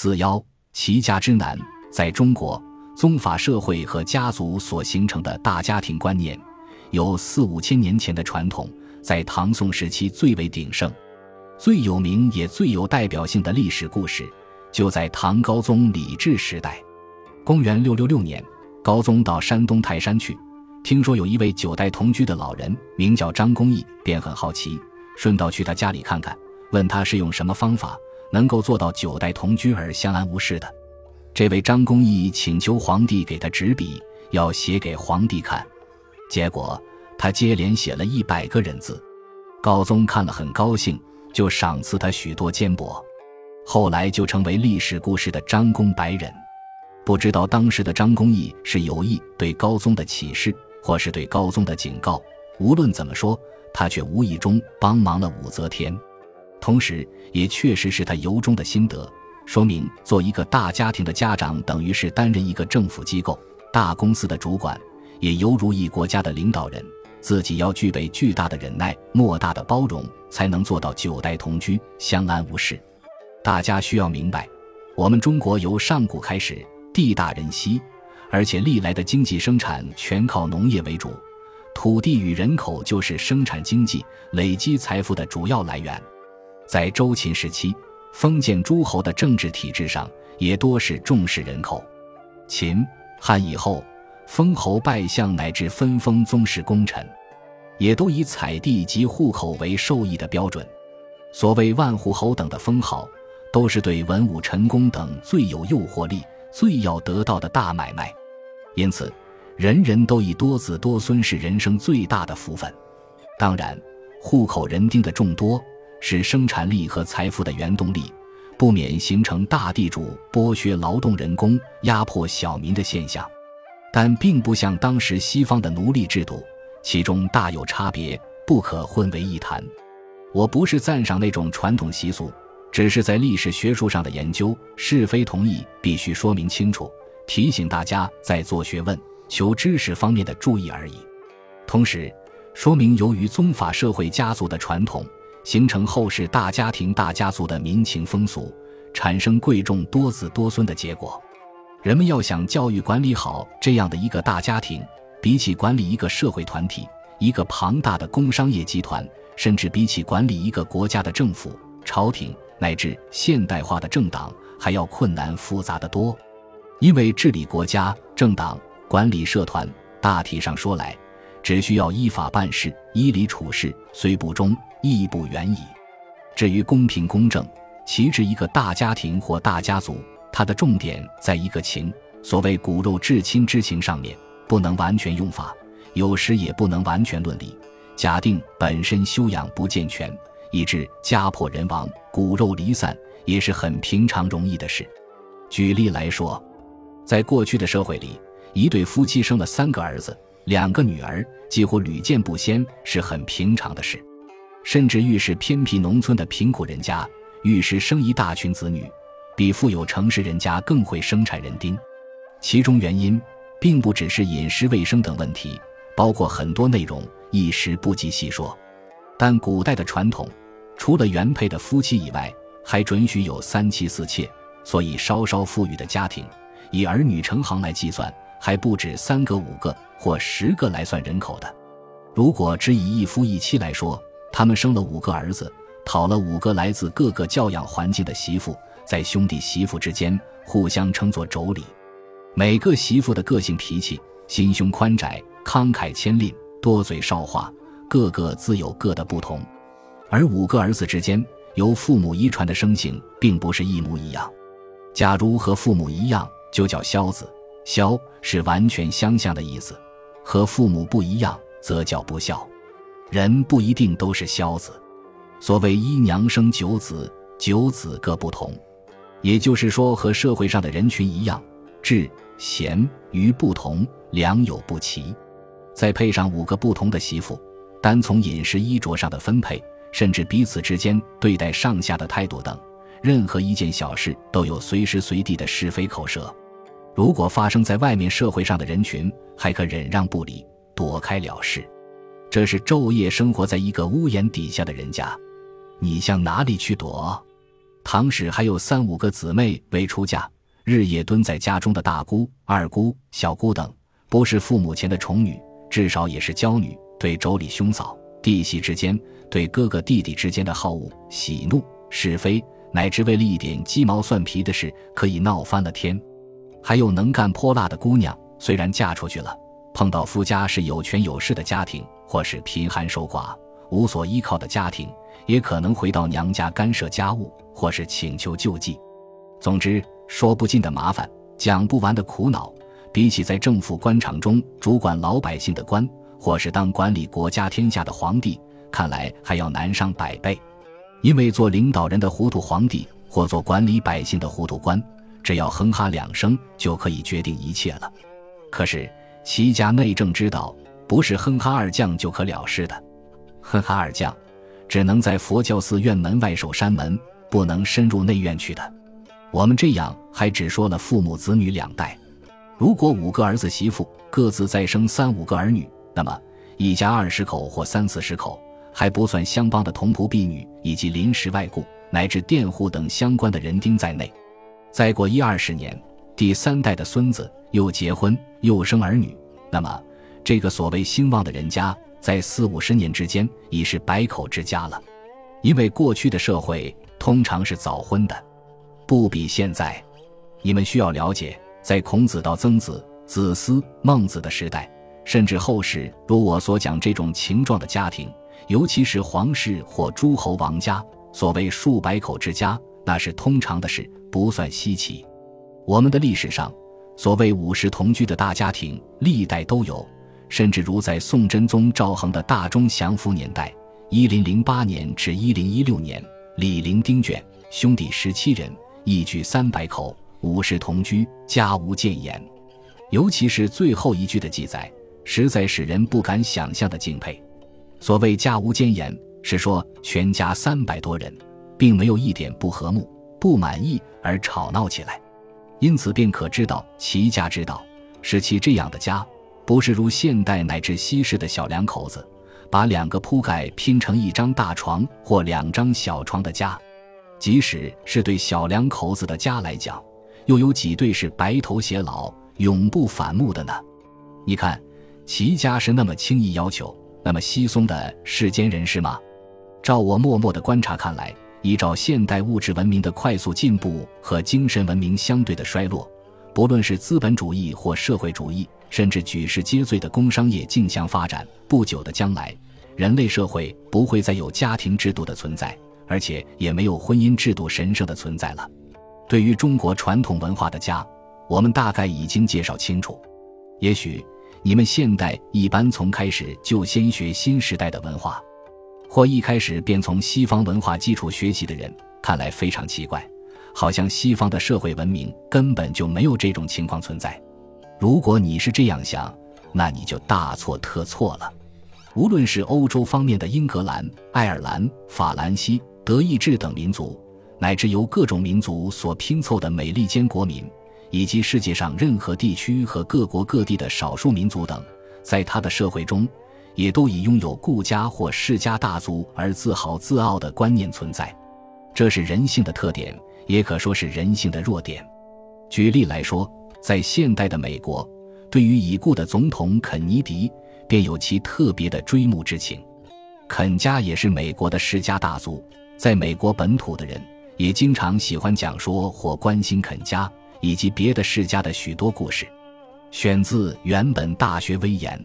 四幺，齐家之难，在中国宗法社会和家族所形成的大家庭观念，有四五千年前的传统，在唐宋时期最为鼎盛。最有名也最有代表性的历史故事，就在唐高宗李治时代。公元六六六年，高宗到山东泰山去，听说有一位九代同居的老人，名叫张公义，便很好奇，顺道去他家里看看，问他是用什么方法能够做到九代同居而相安无事的。这位张公义请求皇帝给他纸笔，要写给皇帝看。结果他接连写了一百个人字，高宗看了很高兴。就赏赐他许多坚帛，后来就成为历史故事的张公白人。不知道当时的张公义是有意对高宗的启示，或是对高宗的警告。无论怎么说，他却无意中帮忙了武则天，同时也确实是他由衷的心得。说明做一个大家庭的家长，等于是担任一个政府机构、大公司的主管，也犹如一国家的领导人。自己要具备巨大的忍耐、莫大的包容，才能做到九代同居、相安无事。大家需要明白，我们中国由上古开始，地大人稀，而且历来的经济生产全靠农业为主，土地与人口就是生产经济、累积财富的主要来源。在周秦时期，封建诸侯的政治体制上也多是重视人口。秦汉以后。封侯拜相乃至分封宗室功臣，也都以采地及户口为受益的标准。所谓万户侯等的封号，都是对文武臣工等最有诱惑力、最要得到的大买卖。因此，人人都以多子多孙是人生最大的福分。当然，户口人丁的众多是生产力和财富的原动力，不免形成大地主剥削劳动人工、压迫小民的现象。但并不像当时西方的奴隶制度，其中大有差别，不可混为一谈。我不是赞赏那种传统习俗，只是在历史学术上的研究是非同意必须说明清楚，提醒大家在做学问、求知识方面的注意而已。同时，说明由于宗法社会家族的传统，形成后世大家庭大家族的民情风俗，产生贵重多子多孙的结果。人们要想教育管理好这样的一个大家庭，比起管理一个社会团体、一个庞大的工商业集团，甚至比起管理一个国家的政府、朝廷乃至现代化的政党，还要困难复杂的多。因为治理国家、政党、管理社团，大体上说来，只需要依法办事、依理处事，虽不忠，亦不远矣。至于公平公正，其治一个大家庭或大家族。它的重点在一个情，所谓骨肉至亲之情上面，不能完全用法，有时也不能完全论理。假定本身修养不健全，以致家破人亡、骨肉离散，也是很平常容易的事。举例来说，在过去的社会里，一对夫妻生了三个儿子、两个女儿，几乎屡见不鲜，是很平常的事。甚至愈是偏僻农村的贫苦人家，愈是生一大群子女。比富有城市人家更会生产人丁，其中原因并不只是饮食卫生等问题，包括很多内容一时不及细说。但古代的传统，除了原配的夫妻以外，还准许有三妻四妾，所以稍稍富裕的家庭，以儿女成行来计算，还不止三个、五个或十个来算人口的。如果只以一夫一妻来说，他们生了五个儿子，讨了五个来自各个教养环境的媳妇。在兄弟媳妇之间互相称作妯娌，每个媳妇的个性脾气、心胸宽窄、慷慨谦吝、多嘴少话，个个自有各的不同。而五个儿子之间，由父母遗传的生性并不是一模一样。假如和父母一样，就叫孝子，孝是完全相像的意思；和父母不一样，则叫不孝。人不一定都是孝子，所谓一娘生九子，九子各不同。也就是说，和社会上的人群一样，智贤愚不同，良莠不齐。再配上五个不同的媳妇，单从饮食衣着上的分配，甚至彼此之间对待上下的态度等，任何一件小事都有随时随地的是非口舌。如果发生在外面社会上的人群，还可忍让不理，躲开了事。这是昼夜生活在一个屋檐底下的人家，你向哪里去躲？唐史还有三五个姊妹未出嫁，日夜蹲在家中的大姑、二姑、小姑等，不是父母前的宠女，至少也是娇女。对妯娌兄嫂、弟媳之间，对哥哥弟弟之间的好恶、喜怒、是非，乃至为了一点鸡毛蒜皮的事，可以闹翻了天。还有能干泼辣的姑娘，虽然嫁出去了，碰到夫家是有权有势的家庭，或是贫寒守寡、无所依靠的家庭，也可能回到娘家干涉家务，或是请求救济。总之，说不尽的麻烦，讲不完的苦恼，比起在政府官场中主管老百姓的官。或是当管理国家天下的皇帝，看来还要难上百倍。因为做领导人的糊涂皇帝，或做管理百姓的糊涂官，只要哼哈两声就可以决定一切了。可是齐家内政之道，不是哼哈二将就可了事的。哼哈二将，只能在佛教寺院门外守山门，不能深入内院去的。我们这样还只说了父母子女两代，如果五个儿子媳妇各自再生三五个儿女。那么，一家二十口或三四十口，还不算乡邦的童仆婢女以及临时外雇乃至佃户等相关的人丁在内。再过一二十年，第三代的孙子又结婚又生儿女，那么这个所谓兴旺的人家，在四五十年之间已是百口之家了。因为过去的社会通常是早婚的，不比现在。你们需要了解，在孔子到曾子、子思、孟子的时代。甚至后世如我所讲这种情状的家庭，尤其是皇室或诸侯王家，所谓数百口之家，那是通常的事，不算稀奇。我们的历史上，所谓五世同居的大家庭，历代都有，甚至如在宋真宗赵恒的大中祥符年代（一零零八年至一零一六年），李陵丁卷兄弟十七人，一居三百口，五世同居，家无谏言。尤其是最后一句的记载。实在使人不敢想象的敬佩。所谓家无奸言，是说全家三百多人，并没有一点不和睦、不满意而吵闹起来。因此便可知道齐家之道是其这样的家，不是如现代乃至西式的小两口子，把两个铺盖拼成一张大床或两张小床的家。即使是对小两口子的家来讲，又有几对是白头偕老、永不反目的呢？你看。齐家是那么轻易要求、那么稀松的世间人士吗？照我默默的观察看来，依照现代物质文明的快速进步和精神文明相对的衰落，不论是资本主义或社会主义，甚至举世皆醉的工商业竞相发展，不久的将来，人类社会不会再有家庭制度的存在，而且也没有婚姻制度神圣的存在了。对于中国传统文化的家，我们大概已经介绍清楚，也许。你们现代一般从开始就先学新时代的文化，或一开始便从西方文化基础学习的人，看来非常奇怪，好像西方的社会文明根本就没有这种情况存在。如果你是这样想，那你就大错特错了。无论是欧洲方面的英格兰、爱尔兰、法兰西、德意志等民族，乃至由各种民族所拼凑的美利坚国民。以及世界上任何地区和各国各地的少数民族等，在他的社会中，也都以拥有顾家或世家大族而自豪自傲的观念存在。这是人性的特点，也可说是人性的弱点。举例来说，在现代的美国，对于已故的总统肯尼迪，便有其特别的追慕之情。肯家也是美国的世家大族，在美国本土的人也经常喜欢讲说或关心肯家。以及别的世家的许多故事，选自原本《大学威严》。